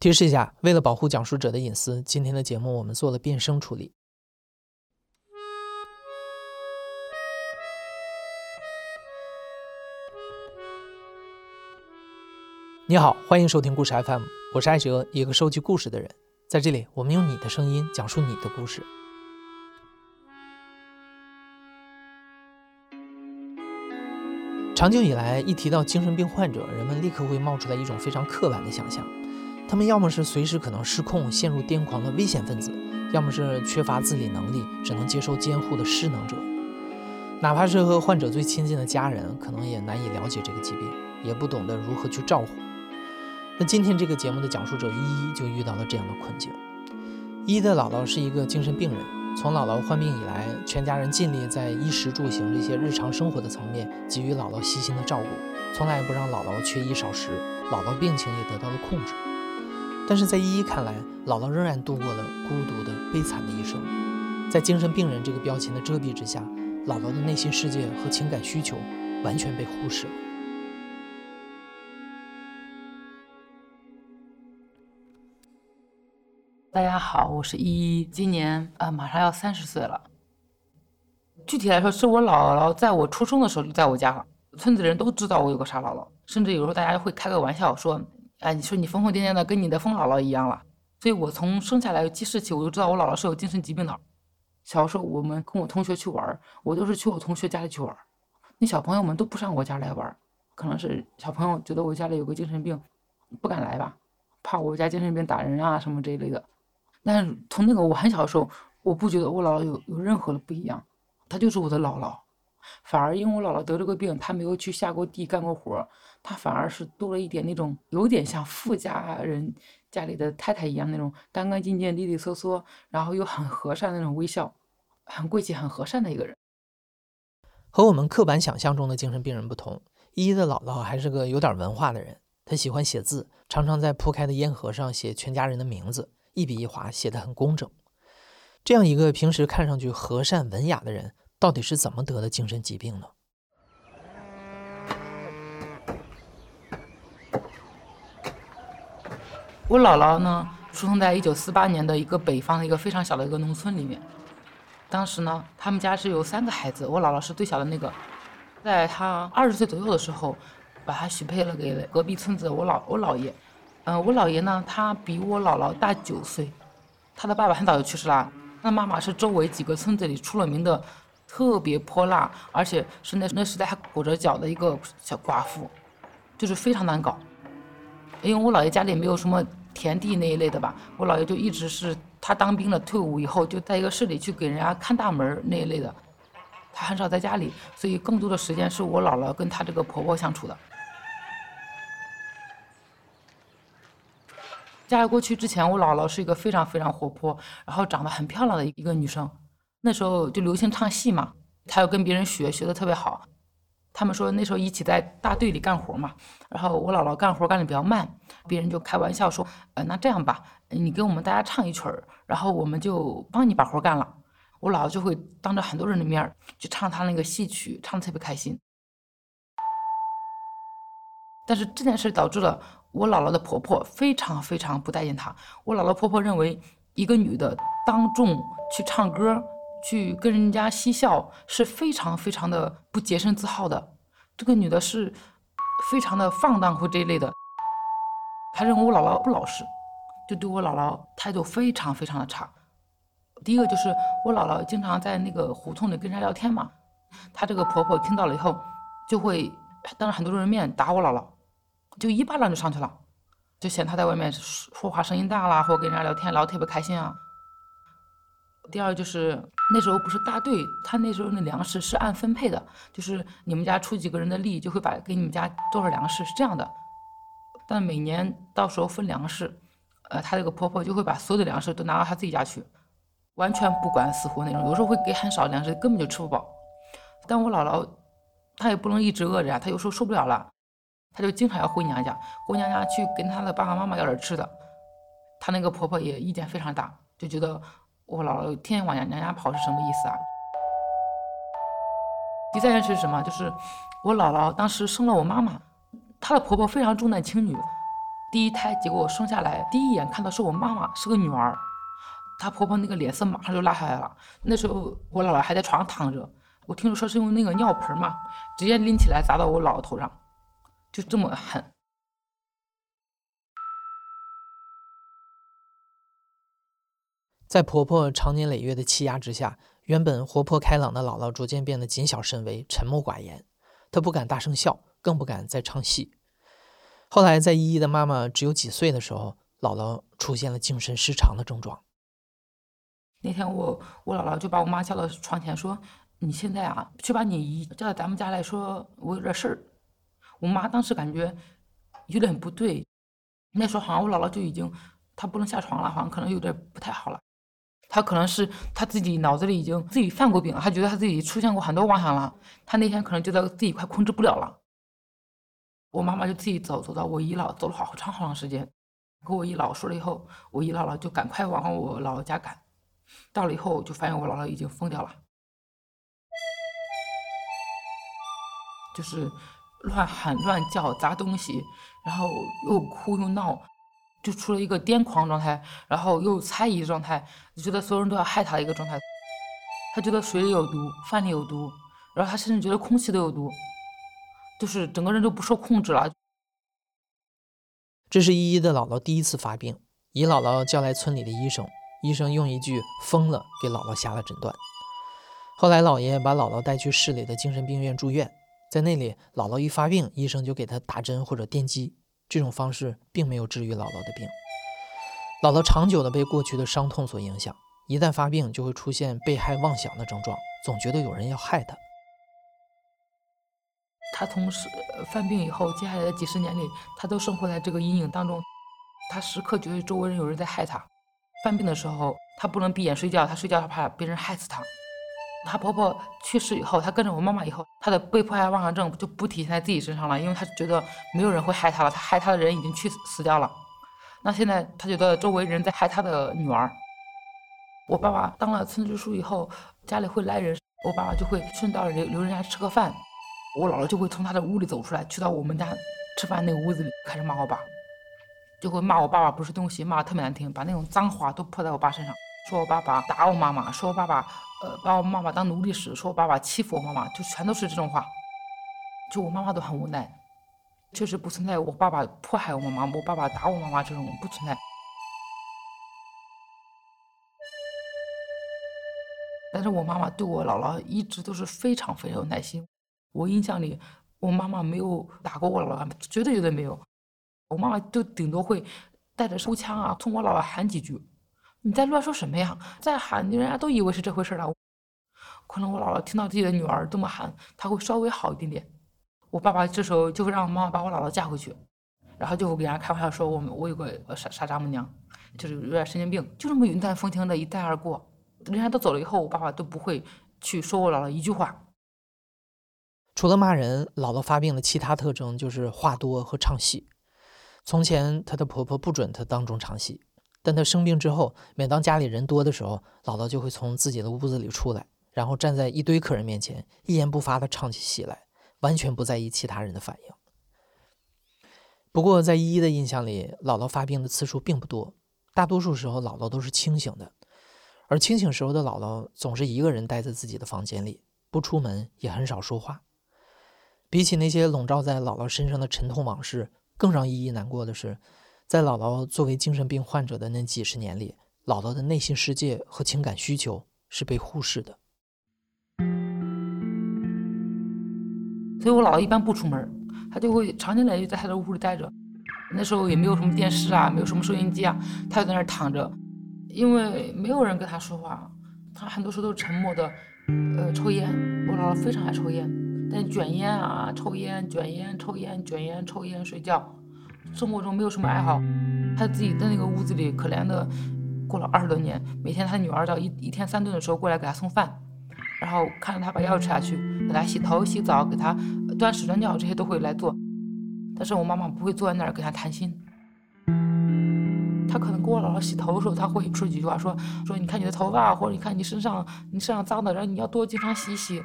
提示一下，为了保护讲述者的隐私，今天的节目我们做了变声处理。你好，欢迎收听故事 FM，我是艾哲，一个收集故事的人。在这里，我们用你的声音讲述你的故事。长久以来，一提到精神病患者，人们立刻会冒出来一种非常刻板的想象：他们要么是随时可能失控、陷入癫狂的危险分子，要么是缺乏自理能力、只能接受监护的失能者。哪怕是和患者最亲近的家人，可能也难以了解这个疾病，也不懂得如何去照顾。那今天这个节目的讲述者依依就遇到了这样的困境。依依的姥姥是一个精神病人，从姥姥患病以来，全家人尽力在衣食住行这些日常生活的层面给予姥姥细心的照顾，从来不让姥姥缺衣少食，姥姥病情也得到了控制。但是在依依看来，姥姥仍然度过了孤独的悲惨的一生，在精神病人这个标签的遮蔽之下，姥姥的内心世界和情感需求完全被忽视了。大家好，我是依依，今年啊马上要三十岁了。具体来说，是我姥姥在我出生的时候就在我家了，村子人都知道我有个傻姥姥，甚至有时候大家会开个玩笑说：“哎，你说你疯疯癫癫的，跟你的疯姥姥一样了。”所以，我从生下来记事起，我就知道我姥姥是有精神疾病的。小时候，我们跟我同学去玩，我都是去我同学家里去玩，那小朋友们都不上我家来玩，可能是小朋友觉得我家里有个精神病，不敢来吧，怕我家精神病打人啊什么这一类的。但是从那个我很小的时候，我不觉得我姥姥有有任何的不一样，她就是我的姥姥。反而因为我姥姥得这个病，她没有去下过地干过活，她反而是多了一点那种有点像富家人家里的太太一样那种干干净净、利利索索，然后又很和善那种微笑，很贵气、很和善的一个人。和我们刻板想象中的精神病人不同，依依的姥姥还是个有点文化的人，她喜欢写字，常常在铺开的烟盒上写全家人的名字。一笔一划写得很工整，这样一个平时看上去和善文雅的人，到底是怎么得的精神疾病呢？我姥姥呢，出生在一九四八年的一个北方的一个非常小的一个农村里面。当时呢，他们家是有三个孩子，我姥姥是最小的那个。在她二十岁左右的时候，把她许配了给隔壁村子我姥我姥爷。嗯，我姥爷呢，他比我姥姥大九岁，他的爸爸很早就去世了。那妈妈是周围几个村子里出了名的特别泼辣，而且是那那时代还裹着脚的一个小寡妇，就是非常难搞。因为我姥爷家里没有什么田地那一类的吧，我姥爷就一直是他当兵了，退伍以后就在一个市里去给人家看大门那一类的，他很少在家里，所以更多的时间是我姥姥跟他这个婆婆相处的。嫁过去之前，我姥姥是一个非常非常活泼，然后长得很漂亮的一个女生。那时候就流行唱戏嘛，她要跟别人学，学的特别好。他们说那时候一起在大队里干活嘛，然后我姥姥干活干的比较慢，别人就开玩笑说：“呃，那这样吧，你给我们大家唱一曲儿，然后我们就帮你把活干了。”我姥姥就会当着很多人的面去唱她那个戏曲，唱的特别开心。但是这件事导致了。我姥姥的婆婆非常非常不待见她。我姥姥婆婆认为，一个女的当众去唱歌，去跟人家嬉笑，是非常非常的不洁身自好的。这个女的是非常的放荡或这一类的。她认为我姥姥不老实，就对我姥姥态度非常非常的差。第一个就是我姥姥经常在那个胡同里跟人家聊天嘛，她这个婆婆听到了以后，就会当着很多人面打我姥姥。就一巴掌就上去了，就嫌她在外面说话声音大啦，或跟人家聊天聊得特别开心啊。第二就是那时候不是大队，他那时候那粮食是按分配的，就是你们家出几个人的力，就会把给你们家多少粮食是这样的。但每年到时候分粮食，呃，她这个婆婆就会把所有的粮食都拿到她自己家去，完全不管死活那种。有时候会给很少粮食，根本就吃不饱。但我姥姥她也不能一直饿着呀，她有时候受不了了。她就经常要回娘家，回娘家去跟她的爸爸妈妈要点吃的。她那个婆婆也意见非常大，就觉得我姥姥天天往娘娘家跑是什么意思啊？第三件事是什么？就是我姥姥当时生了我妈妈，她的婆婆非常重男轻女，第一胎，结果生下来第一眼看到是我妈妈，是个女儿，她婆婆那个脸色马上就拉下来了。那时候我姥姥还在床上躺着，我听说是用那个尿盆嘛，直接拎起来砸到我姥姥头上，就这么狠。在婆婆长年累月的欺压之下，原本活泼开朗的姥姥逐渐变得谨小慎微、沉默寡言。她不敢大声笑，更不敢再唱戏。后来，在依依的妈妈只有几岁的时候，姥姥出现了精神失常的症状。那天，我我姥姥就把我妈叫到床前，说：“你现在啊，去把你姨叫到咱们家来说，我有点事儿。”我妈当时感觉有点不对，那时候好像我姥姥就已经她不能下床了，好像可能有点不太好了。他可能是他自己脑子里已经自己犯过病了，他觉得他自己出现过很多妄想了。他那天可能觉得自己快控制不了了。我妈妈就自己走走到我姨姥，走了好长好长时间，跟我姨姥说了以后，我姨姥姥就赶快往我姥姥家赶。到了以后就发现我姥姥已经疯掉了，就是乱喊乱叫砸东西，然后又哭又闹。就出了一个癫狂状态，然后又猜疑状态，就觉得所有人都要害他一个状态。他觉得水里有毒，饭里有毒，然后他甚至觉得空气都有毒，就是整个人都不受控制了。这是依依的姥姥第一次发病，姨姥姥叫来村里的医生，医生用一句“疯了”给姥姥下了诊断。后来姥爷把姥姥带去市里的精神病院住院，在那里，姥姥一发病，医生就给她打针或者电击。这种方式并没有治愈姥姥的病。姥姥长久的被过去的伤痛所影响，一旦发病就会出现被害妄想的症状，总觉得有人要害她。她从犯病以后，接下来的几十年里，她都生活在这个阴影当中。她时刻觉得周围人有人在害她。犯病的时候，她不能闭眼睡觉，她睡觉她怕别人害死她。她婆婆去世以后，她跟着我妈妈以后，她的被迫害妄想症就不体现在自己身上了，因为她觉得没有人会害她了，她害她的人已经去死掉了。那现在她觉得周围人在害她的女儿。我爸爸当了村支书以后，家里会来人，我爸爸就会顺道留留人家吃个饭，我姥姥就会从他的屋里走出来，去到我们家吃饭那个屋子里开始骂我爸，就会骂我爸爸不是东西，骂的特别难听，把那种脏话都泼在我爸身上，说我爸爸打我妈妈，说我爸爸。呃，把我妈妈当奴隶使，说我爸爸欺负我妈妈，就全都是这种话。就我妈妈都很无奈，确实不存在我爸爸迫害我妈妈，我爸爸打我妈妈这种不存在。但是我妈妈对我姥姥一直都是非常非常有耐心。我印象里，我妈妈没有打过我姥姥，绝对绝对没有。我妈妈就顶多会带着手枪啊，冲我姥姥喊几句。你在乱说什么呀？再喊，人家都以为是这回事了。可能我姥姥听到自己的女儿这么喊，她会稍微好一点点。我爸爸这时候就会让我妈妈把我姥姥嫁回去，然后就会给人家开玩笑说我们我有个傻傻丈母娘，就是有点神经病，就这么云淡风轻的一带而过。人家都走了以后，我爸爸都不会去说我姥姥一句话。除了骂人，姥姥发病的其他特征就是话多和唱戏。从前她的婆婆不准她当众唱戏。但他生病之后，每当家里人多的时候，姥姥就会从自己的屋子里出来，然后站在一堆客人面前，一言不发地唱起戏来，完全不在意其他人的反应。不过，在依依的印象里，姥姥发病的次数并不多，大多数时候姥姥都是清醒的，而清醒时候的姥姥总是一个人待在自己的房间里，不出门，也很少说话。比起那些笼罩在姥姥身上的沉痛往事，更让依依难过的是。在姥姥作为精神病患者的那几十年里，姥姥的内心世界和情感需求是被忽视的。所以我姥姥一般不出门，她就会长年累月在她的屋里待着。那时候也没有什么电视啊，没有什么收音机啊，她就在那儿躺着，因为没有人跟她说话，她很多时候都是沉默的，呃，抽烟。我姥姥非常爱抽烟，但卷烟啊，抽烟，卷烟，抽烟，卷烟，抽烟，睡觉。生活中没有什么爱好，他自己在那个屋子里可怜的过了二十多年。每天他女儿到一一天三顿的时候过来给他送饭，然后看着他把药吃下去，给他洗头洗澡，给他端屎端尿，这些都会来做。但是我妈妈不会坐在那儿跟他谈心。他可能给我姥姥洗头的时候，他会说几句话，说说你看你的头发，或者你看你身上你身上脏的，然后你要多经常洗洗。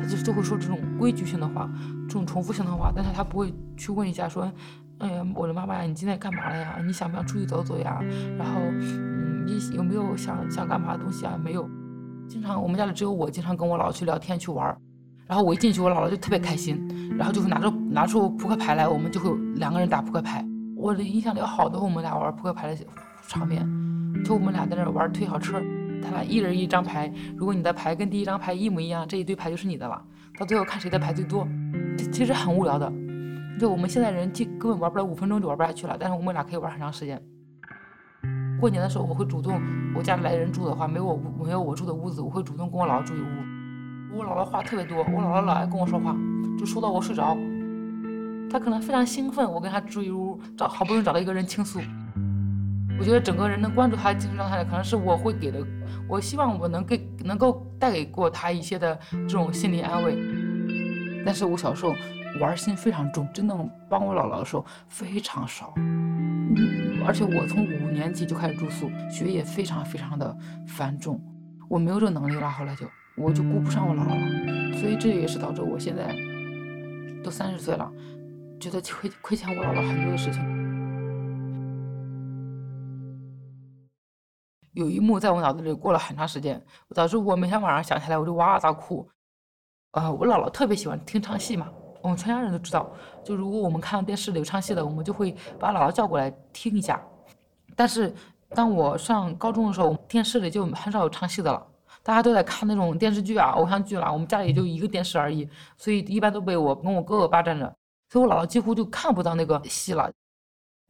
他就就会说这种规矩性的话，这种重复性的话，但是他不会去问一下说。哎呀，我的妈妈呀，你今天干嘛了呀？你想不想出去走走呀？然后，嗯，你有没有想想干嘛的东西啊？没有。经常我们家里只有我，经常跟我姥姥去聊天去玩儿。然后我一进去，我姥姥就特别开心，然后就会拿着拿出扑克牌来，我们就会两个人打扑克牌。我的印象里有好多我们俩玩扑克牌的场面，就我们俩在那玩推小车，他俩一人一张牌，如果你的牌跟第一张牌一模一样，这一堆牌就是你的了。到最后看谁的牌最多，其实很无聊的。就我们现在人，就根本玩不了五分钟就玩不下去了，但是我们俩可以玩很长时间。过年的时候，我会主动，我家里来人住的话，没有我没有我住的屋子，我会主动跟我姥姥住一屋。我姥姥话特别多，我姥姥老爱跟我说话，就说到我睡着。她可能非常兴奋，我跟她住一屋，找好不容易找到一个人倾诉。我觉得整个人能关注她精神状态的，可能是我会给的。我希望我能给能够带给过她一些的这种心理安慰。但是我小时候玩心非常重，真正帮我姥姥的时候非常少。而且我从五年级就开始住宿，学业非常非常的繁重，我没有这个能力了，后来就。我就顾不上我姥姥了，所以这也是导致我现在都三十岁了，觉得亏亏欠我姥姥很多的事情。有一幕在我脑子里过了很长时间，导致我每天晚上想起来我就哇哇大哭。呃，我姥姥特别喜欢听唱戏嘛，我们全家人都知道。就如果我们看到电视里有唱戏的，我们就会把姥姥叫过来听一下。但是当我上高中的时候，电视里就很少有唱戏的了。大家都在看那种电视剧啊、偶像剧啦，我们家里就一个电视而已，所以一般都被我跟我哥哥霸占着，所以我姥姥几乎就看不到那个戏了。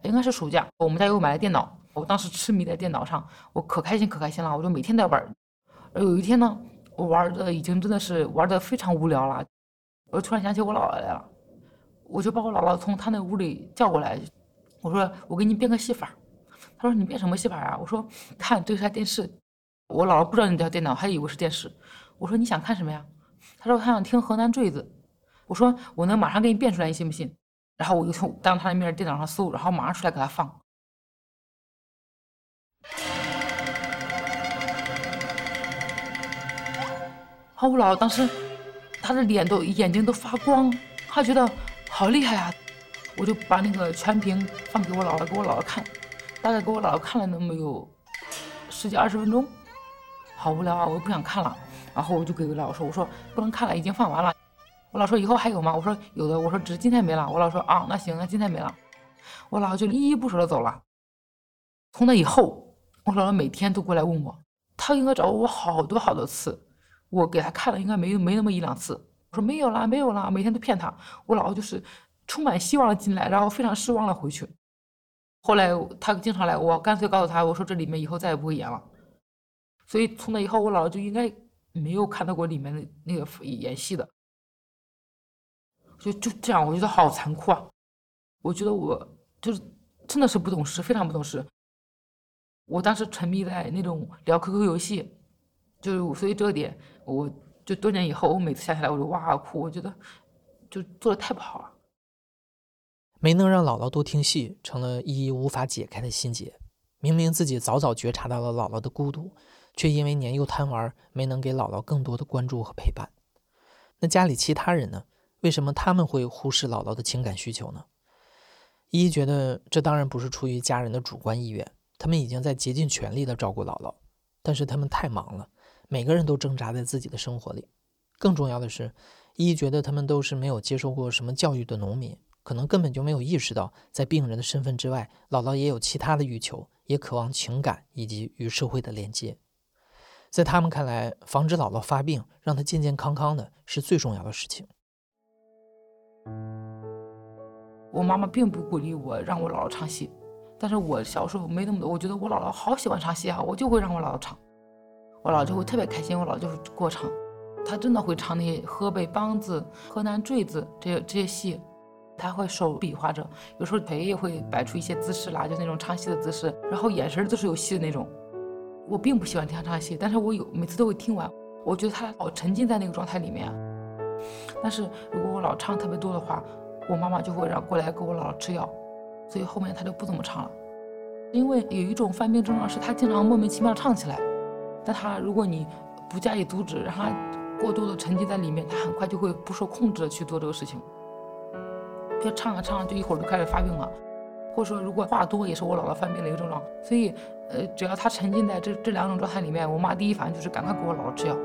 应该是暑假，我们家又买了电脑，我当时痴迷在电脑上，我可开心可开心了，我就每天在玩。而有一天呢，我玩的已经真的是玩的非常无聊了，我突然想起我姥姥来了，我就把我姥姥从她那屋里叫过来，我说我给你变个戏法。她说你变什么戏法啊？我说看这台电视。我姥姥不知道你叫电脑，还以为是电视。我说你想看什么呀？他说他想听河南坠子。我说我能马上给你变出来，你信不信？然后我就从当他的面电脑上搜，然后马上出来给他放。好，我姥姥当时他的脸都眼睛都发光，他觉得好厉害啊！我就把那个全屏放给我姥姥，给我姥姥看，大概给我姥姥看了那么有十几二十分钟。好无聊啊！我又不想看了，然后我就给我姥姥说：“我说不能看了，已经放完了。”我姥说：“以后还有吗？”我说：“有的。”我说：“只是今天没了。”我姥说：“啊，那行，那今天没了。”我姥姥就依依不舍的走了。从那以后，我姥姥每天都过来问我，她应该找过我好多好多次，我给他看了应该没没那么一两次。我说没有啦，没有啦，每天都骗他。我姥姥就是充满希望的进来，然后非常失望的回去。后来他经常来，我干脆告诉他，我说这里面以后再也不会演了。所以从那以后，我姥姥就应该没有看到过里面的那个演戏的，就就这样，我觉得好残酷啊！我觉得我就是真的是不懂事，非常不懂事。我当时沉迷在那种聊 QQ 游戏，就是所以这个点，我就多年以后，我每次想起来我就哇哇哭，我觉得就做的太不好了。没能让姥姥多听戏，成了依依无法解开的心结。明明自己早早觉察到了姥姥的孤独。却因为年幼贪玩，没能给姥姥更多的关注和陪伴。那家里其他人呢？为什么他们会忽视姥姥的情感需求呢？依依觉得这当然不是出于家人的主观意愿，他们已经在竭尽全力的照顾姥姥，但是他们太忙了，每个人都挣扎在自己的生活里。更重要的是，依依觉得他们都是没有接受过什么教育的农民，可能根本就没有意识到，在病人的身份之外，姥姥也有其他的欲求，也渴望情感以及与社会的连接。在他们看来，防止姥姥发病，让她健健康康的是最重要的事情。我妈妈并不鼓励我让我姥姥唱戏，但是我小时候没那么多，我觉得我姥姥好喜欢唱戏啊，我就会让我姥姥唱，我姥姥就会特别开心，我姥姥就会给我唱，她真的会唱那些河北梆子、河南坠子这些这些戏，她会手比划着，有时候腿也会摆出一些姿势来，就那种唱戏的姿势，然后眼神都是有戏的那种。我并不喜欢听他唱戏，但是我有每次都会听完。我觉得他老沉浸在那个状态里面。但是如果我老唱特别多的话，我妈妈就会让过来给我姥姥吃药，所以后面她就不怎么唱了。因为有一种犯病症状是她经常莫名其妙唱起来，但他如果你不加以阻止，让他过多的沉浸在里面，他很快就会不受控制的去做这个事情。就唱啊唱，就一会儿就开始发病了。或者说，如果话多，也是我姥姥犯病的一个症状。所以，呃，只要她沉浸在这这两种状态里面，我妈第一反应就是赶快给我姥姥吃药。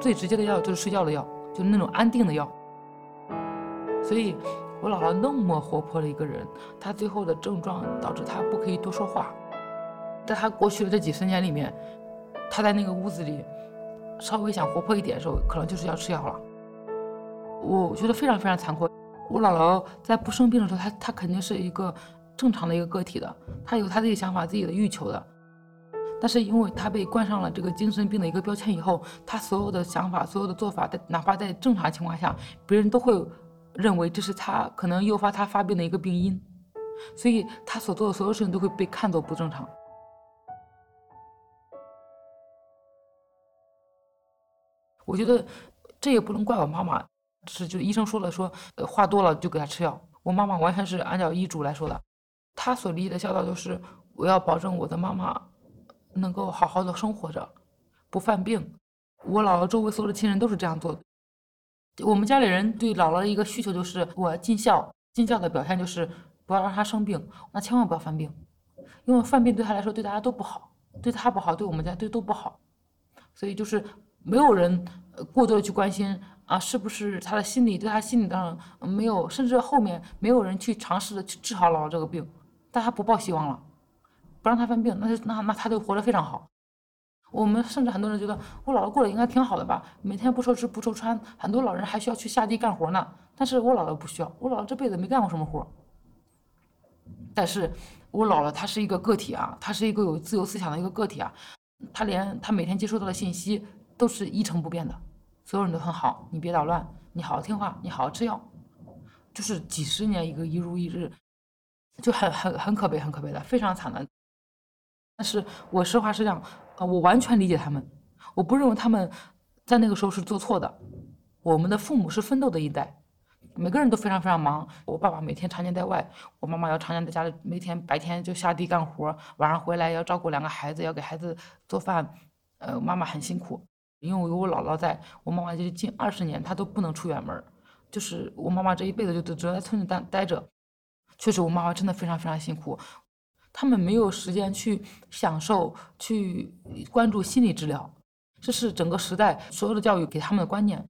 最直接的药就是睡觉的药，就是那种安定的药。所以，我姥姥那么活泼的一个人，她最后的症状导致她不可以多说话。在她过去的这几十年里面，他在那个屋子里，稍微想活泼一点的时候，可能就是要吃药了。我觉得非常非常残酷。我姥姥在不生病的时候，她她肯定是一个。正常的一个个体的，她有她自己想法、自己的欲求的，但是因为他被冠上了这个精神病的一个标签以后，他所有的想法、所有的做法，在哪怕在正常情况下，别人都会认为这是他可能诱发他发病的一个病因，所以他所做的所有事情都会被看作不正常。我觉得这也不能怪我妈妈，是就医生说了，说呃话多了就给她吃药，我妈妈完全是按照医嘱来说的。她所立的孝道就是，我要保证我的妈妈能够好好的生活着，不犯病。我姥姥周围所有的亲人都是这样做的。我们家里人对姥姥的一个需求就是，我尽孝。尽孝的表现就是不要让她生病，那千万不要犯病，因为犯病对她来说对大家都不好，对她不好，对我们家对都不好。所以就是没有人过多的去关心啊，是不是他的心理对他心理上没有，甚至后面没有人去尝试的去治好姥姥这个病。但他不抱希望了，不让他犯病，那就那那他就活得非常好。我们甚至很多人觉得我姥姥过得应该挺好的吧，每天不愁吃不愁穿，很多老人还需要去下地干活呢。但是我姥姥不需要，我姥姥这辈子没干过什么活。但是我姥姥她是一个个体啊，她是一个有自由思想的一个个体啊，她连她每天接收到的信息都是一成不变的，所有人都很好，你别捣乱，你好好听话，你好好吃药，就是几十年一个一如一日。就很很很可悲，很可悲的，非常惨的。但是我实话实讲，啊，我完全理解他们，我不认为他们在那个时候是做错的。我们的父母是奋斗的一代，每个人都非常非常忙。我爸爸每天常年在外，我妈妈要常年在家里，每天白天就下地干活，晚上回来要照顾两个孩子，要给孩子做饭。呃，妈妈很辛苦，因为我有我姥姥在，我妈妈就是近二十年她都不能出远门，就是我妈妈这一辈子就只能在村里待待着。确实，我妈妈真的非常非常辛苦，他们没有时间去享受、去关注心理治疗，这是整个时代所有的教育给他们的观念。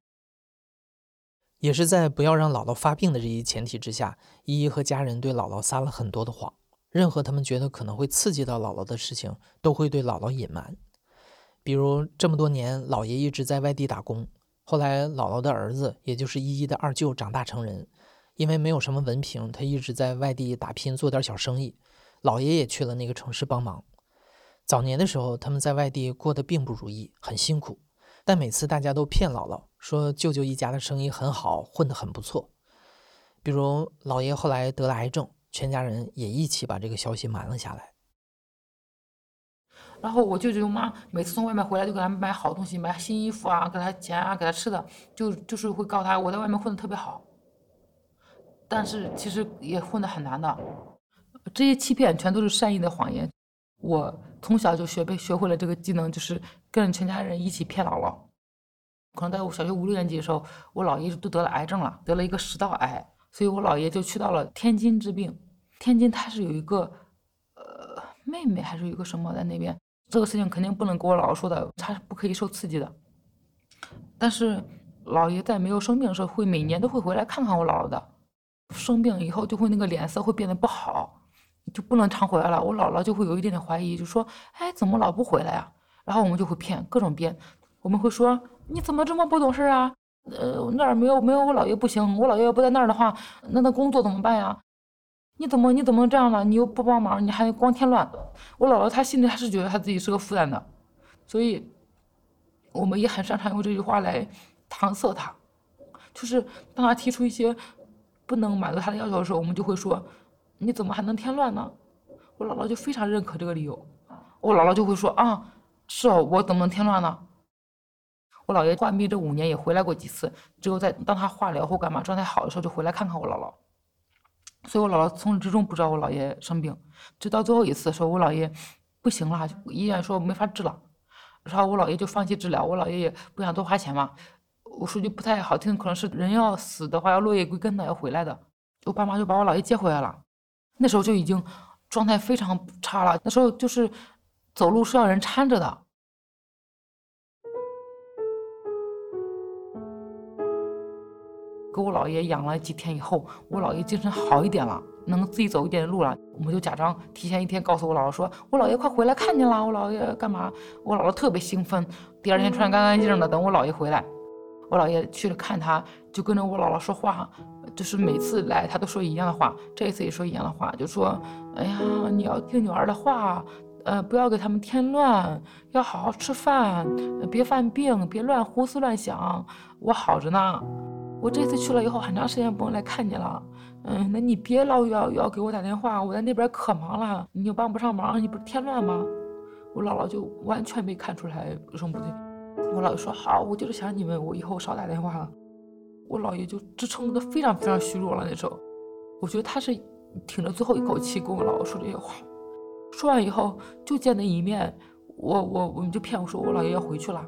也是在不要让姥姥发病的这一前提之下，依依和家人对姥姥撒了很多的谎，任何他们觉得可能会刺激到姥姥的事情，都会对姥姥隐瞒。比如这么多年，姥爷一直在外地打工，后来姥姥的儿子，也就是依依的二舅，长大成人。因为没有什么文凭，他一直在外地打拼，做点小生意。姥爷也去了那个城市帮忙。早年的时候，他们在外地过得并不如意，很辛苦。但每次大家都骗姥姥说舅舅一家的生意很好，混得很不错。比如姥爷后来得了癌症，全家人也一起把这个消息瞒了下来。然后我舅舅妈每次从外面回来，就给他买好东西，买新衣服啊，给他钱啊，给他吃的，就就是会告他我在外面混得特别好。但是其实也混得很难的，这些欺骗全都是善意的谎言。我从小就学被学会了这个技能，就是跟全家人一起骗姥姥。可能在我小学五六年级的时候，我姥爷都得了癌症了，得了一个食道癌，所以我姥爷就去到了天津治病。天津他是有一个呃妹妹还是有一个什么在那边，这个事情肯定不能跟我姥姥说的，他是不可以受刺激的。但是姥爷在没有生病的时候，会每年都会回来看看我姥姥的。生病以后就会那个脸色会变得不好，就不能常回来了。我姥姥就会有一点点怀疑，就说：“哎，怎么老不回来呀？”然后我们就会骗，各种编。我们会说：“你怎么这么不懂事啊？呃，那儿没有没有我姥爷不行，我姥爷要不在那儿的话，那那工作怎么办呀？你怎么你怎么这样了？你又不帮忙，你还光添乱。”我姥姥她心里还是觉得她自己是个负担的，所以我们也很擅长用这句话来搪塞她，就是当她提出一些。不能满足她的要求的时候，我们就会说：“你怎么还能添乱呢？”我姥姥就非常认可这个理由。我姥姥就会说：“啊，是哦，我怎么能添乱呢？”我姥爷患病这五年也回来过几次，只有在当他化疗或干嘛状态好的时候，就回来看看我姥姥。所以我姥姥从始至终不知道我姥爷生病，直到最后一次说我姥爷不行了，医院说没法治了，然后我姥爷就放弃治疗。我姥爷也不想多花钱嘛。我说句不太好听，可能是人要死的话要落叶归根的，要回来的。我爸妈就把我姥爷接回来了。那时候就已经状态非常差了，那时候就是走路是要人搀着的。给我姥爷养了几天以后，我姥爷精神好一点了，能自己走一点路了。我们就假装提前一天告诉我姥姥说：“我姥爷快回来看见了。”我姥爷干嘛？我姥姥特别兴奋，第二天穿干干净净的等我姥爷回来。我姥爷去了看他，就跟着我姥姥说话，就是每次来他都说一样的话，这一次也说一样的话，就说：“哎呀，你要听女儿的话，呃，不要给他们添乱，要好好吃饭，别犯病，别乱胡思乱想，我好着呢。”我这次去了以后，很长时间不用来看你了。嗯，那你别老要要给我打电话，我在那边可忙了，你又帮不上忙，你不是添乱吗？我姥姥就完全没看出来有什么不对。我姥爷说好，我就是想你们，我以后少打电话了。我姥爷就支撑的非常非常虚弱了那时候。我觉得他是挺着最后一口气跟我姥姥说这些话。说完以后就见那一面，我我我们就骗我说我姥爷要回去了，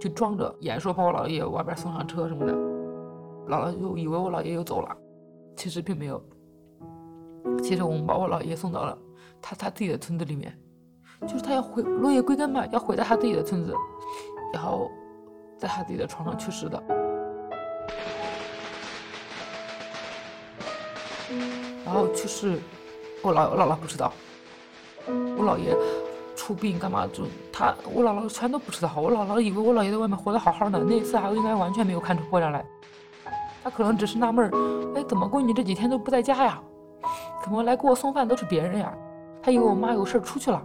就装着演说把我姥爷外边送上车什么的。姥姥就以为我姥爷又走了，其实并没有。其实我们把我姥爷送到了他他自己的村子里面，就是他要回落叶归根嘛，要回到他自己的村子，然后在他自己的床上去世的。然后去世，我姥我姥姥不知道，我姥爷出殡干嘛就他我姥姥全都不知道，我姥姥以为我姥爷在外面活得好好的，那次还应该完全没有看出破绽来。他可能只是纳闷儿，哎，怎么闺女这几天都不在家呀？怎么来给我送饭都是别人呀？他以为我妈有事出去了。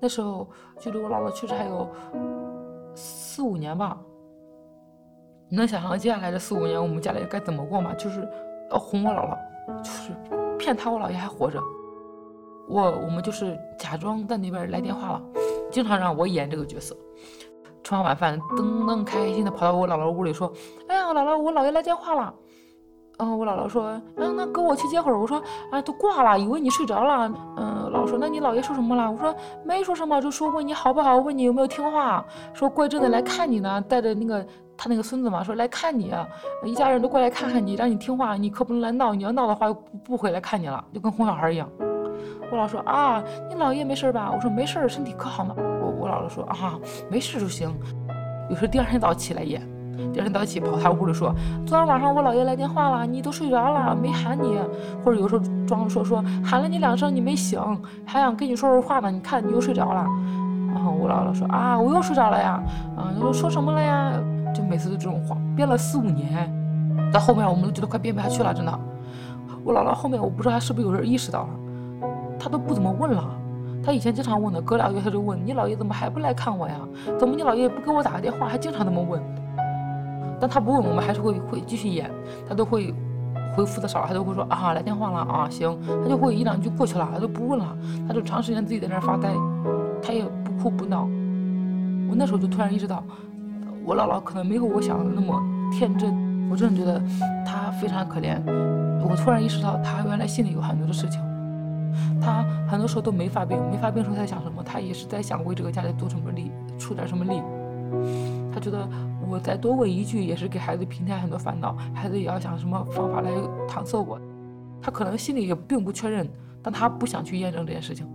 那时候距离我姥姥去世还有四五年吧。你能想象接下来的四五年我们家里该怎么过吗？就是要哄我姥姥，就是骗她我姥爷还活着。我我们就是假装在那边来电话了，经常让我演这个角色。吃完晚饭，噔噔开开心的跑到我姥姥屋里说：“哎呀，姥姥，我姥爷来电话了。”嗯，我姥姥说：“嗯，那跟我去接会儿。”我说：“啊，都挂了，以为你睡着了。”嗯，姥姥说：“那你姥爷说什么了？”我说：“没说什么，就说问你好不好，问你有没有听话，说过一阵子来看你呢，带着那个他那个孙子嘛，说来看你，一家人都过来看看你，让你听话，你可不能来闹，你要闹的话不不回来看你了，就跟哄小孩一样。”我姥姥说：“啊，你姥爷没事吧？”我说：“没事，身体可好呢。”我我姥姥说啊，没事就行。有时候第二天早起来也，第二天早起跑他屋里说，昨天晚上我姥爷来电话了，你都睡着了，没喊你。或者有时候装着说说喊了你两声，你没醒，还想跟你说说话呢。你看你又睡着了。然后我姥姥说啊，我又睡着了呀。啊，你说说什么了呀？就每次都这种话，编了四五年。到后面我们都觉得快编不下去了，真的。我姥姥后面我不知道她是不是有人意识到了，他都不怎么问了。他以前经常问的，隔两个月他就问你姥爷怎么还不来看我呀？怎么你姥爷不给我打个电话？还经常这么问。但他不问，我们还是会会继续演，他都会回复的少，他都会说啊来电话了啊行，他就会一两句过去了，他就不问了，他就长时间自己在那儿发呆，他也不哭不闹。我那时候就突然意识到，我姥姥可能没有我想的那么天真，我真的觉得她非常可怜。我突然意识到，她原来心里有很多的事情。他很多时候都没发病，没发病时候他在想什么？他也是在想为这个家里做什么力，出点什么力。他觉得我再多问一句，也是给孩子平添很多烦恼，孩子也要想什么方法来搪塞我。他可能心里也并不确认，但他不想去验证这件事情。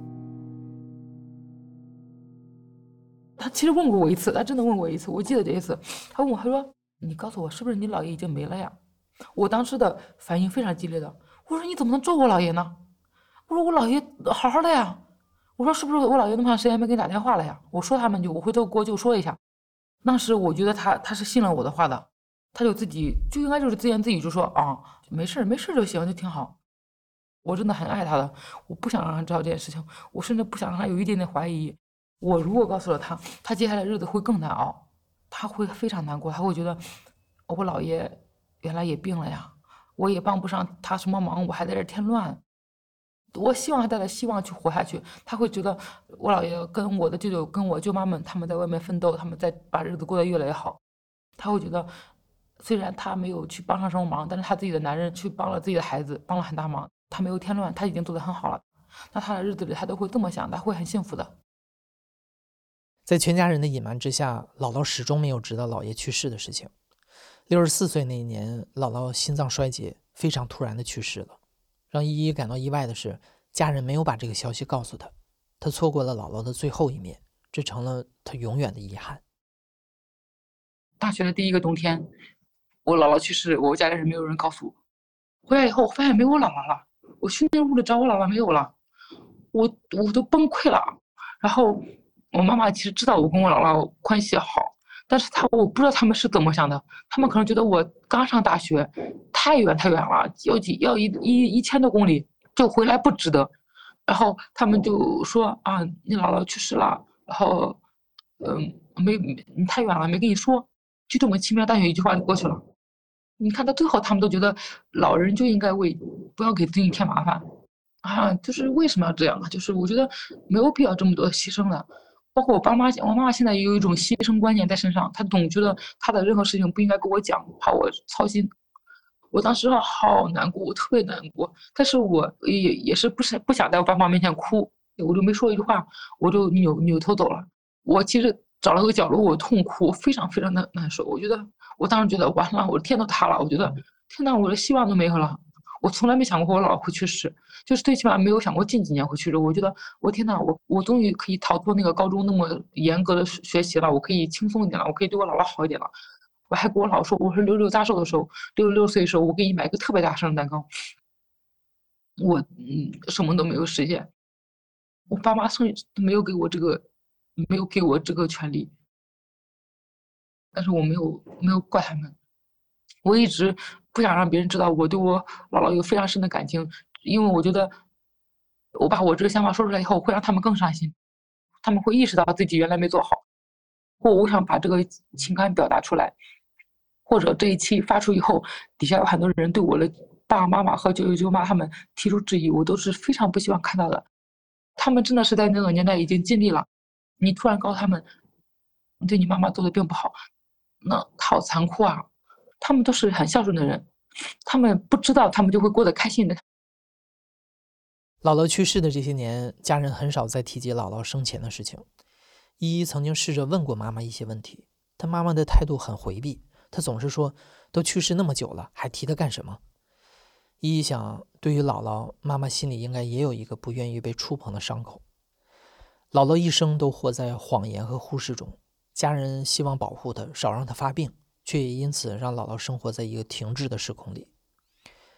他其实问过我一次，他真的问过我一次，我记得这一次，他问我，他说：“你告诉我，是不是你姥爷已经没了呀？”我当时的反应非常激烈的，我说：“你怎么能咒我姥爷呢？”我说我姥爷好好的呀，我说是不是我姥爷那么长时间没给你打电话了呀？我说他们就我回头给我舅说一下。当时我觉得他他是信了我的话的，他就自己就应该就是自言自语就说啊没事没事就行就挺好。我真的很爱他的，我不想让他知道这件事情，我甚至不想让他有一点点怀疑。我如果告诉了他，他接下来日子会更难熬，他会非常难过，他会觉得我姥爷原来也病了呀，我也帮不上他什么忙，我还在这添乱。我希望他带着希望去活下去，他会觉得我姥爷跟我的舅舅、跟我舅妈们他们在外面奋斗，他们在把日子过得越来越好。他会觉得，虽然他没有去帮上什么忙，但是他自己的男人去帮了自己的孩子，帮了很大忙，他没有添乱，他已经做得很好了。那他的日子里，他都会这么想，他会很幸福的。在全家人的隐瞒之下，姥姥始终没有知道姥爷去世的事情。六十四岁那一年，姥姥心脏衰竭，非常突然的去世了。让依依感到意外的是，家人没有把这个消息告诉她，她错过了姥姥的最后一面，这成了她永远的遗憾。大学的第一个冬天，我姥姥去世，我家里人没有人告诉我。回来以后，我发现没我姥姥了。我去那屋里找我姥姥，没有了，我我都崩溃了。然后我妈妈其实知道我跟我姥姥关系好，但是她我不知道他们是怎么想的。他们可能觉得我刚上大学，太远太远了，要几要一一一千多公里就回来不值得。然后他们就说啊，你姥姥去世了，然后嗯，没你太远了，没跟你说，就这么轻描淡写一句话就过去了。你看到最后，他们都觉得老人就应该为不要给自己添麻烦啊，就是为什么要这样啊？就是我觉得没有必要这么多牺牲的。包括我爸妈，我妈妈现在也有一种牺牲观念在身上，她总觉得她的任何事情不应该跟我讲，怕我操心。我当时好难过，我特别难过，但是我也也是不是不想在我爸妈面前哭，我就没说一句话，我就扭扭头走了。我其实找了个角落，我痛哭，非常非常的难受。我觉得。我当时觉得完了，我的天都塌了。我觉得天呐，我的希望都没有了。我从来没想过我姥姥会去世，就是最起码没有想过近几年会去世。我觉得我天呐，我我终于可以逃脱那个高中那么严格的学习了，我可以轻松一点了，我可以对我姥姥好一点了。我还跟我姥姥说，我说六六大寿的时候，六十六岁的时候，我给你买个特别大生日蛋糕。我嗯，什么都没有实现。我爸妈生没有给我这个，没有给我这个权利。但是我没有没有怪他们，我一直不想让别人知道我对我姥姥有非常深的感情，因为我觉得我把我这个想法说出来以后，会让他们更伤心，他们会意识到自己原来没做好，或我想把这个情感表达出来，或者这一期发出以后，底下有很多人对我的爸爸妈妈和舅舅舅妈他们提出质疑，我都是非常不希望看到的。他们真的是在那个年代已经尽力了，你突然告诉他们，你对你妈妈做的并不好。那好残酷啊！他们都是很孝顺的人，他们不知道，他们就会过得开心的。姥姥去世的这些年，家人很少再提及姥姥生前的事情。依依曾经试着问过妈妈一些问题，但妈妈的态度很回避，他总是说：“都去世那么久了，还提他干什么？”依依想，对于姥姥，妈妈心里应该也有一个不愿意被触碰的伤口。姥姥一生都活在谎言和忽视中。家人希望保护她，少让她发病，却也因此让姥姥生活在一个停滞的时空里。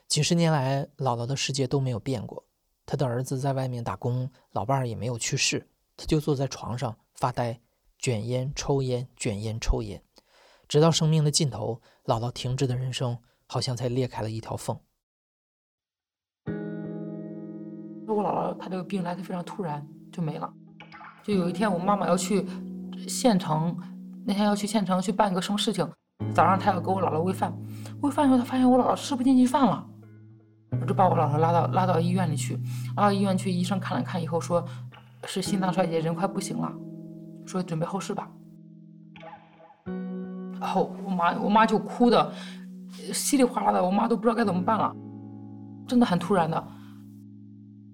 几十年来，姥姥的世界都没有变过。她的儿子在外面打工，老伴儿也没有去世，她就坐在床上发呆，卷烟抽烟，卷烟抽烟，直到生命的尽头，姥姥停滞的人生好像才裂开了一条缝。我姥姥她这个病来的非常突然，就没了。就有一天，我妈妈要去。县城那天要去县城去办一个什么事情，早上她要给我姥姥喂饭，喂饭的时候她发现我姥姥吃不进去饭了，我就把我姥姥拉到拉到医院里去，拉到医院去，医生看了看以后说，是心脏衰竭，人快不行了，说准备后事吧。然后我妈我妈就哭的稀里哗啦的，我妈都不知道该怎么办了，真的很突然的，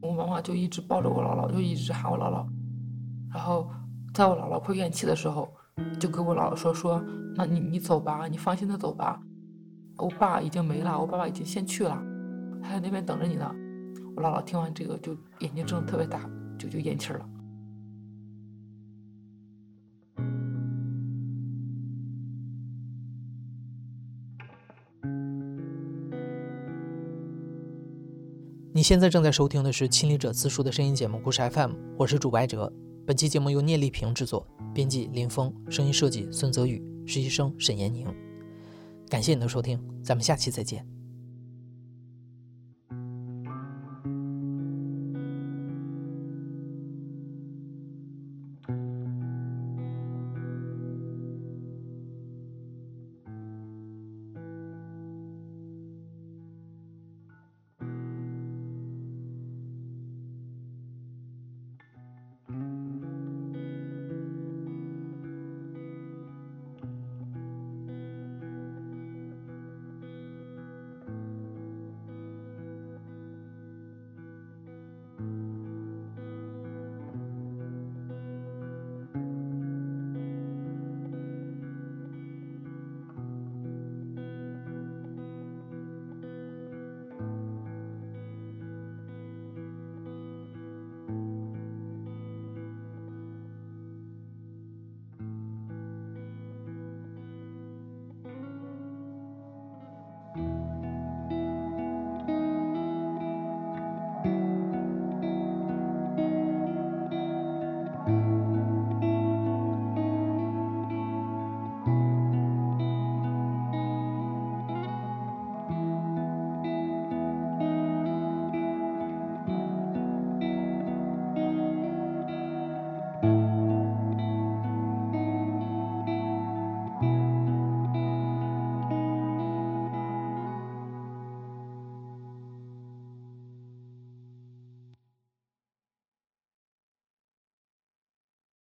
我妈妈就一直抱着我姥姥，就一直喊我姥姥，然后。在我姥姥快咽气的时候，就跟我姥姥说说，那你你走吧，你放心的走吧。我爸已经没了，我爸爸已经先去了，他在那边等着你呢。我姥姥听完这个，就眼睛睁得特别大，就就咽气了。你现在正在收听的是《亲历者自述》的声音节目《故事 FM》，我是主白哲。本期节目由聂丽萍制作，编辑林峰，声音设计孙泽宇，实习生沈延宁。感谢你的收听，咱们下期再见。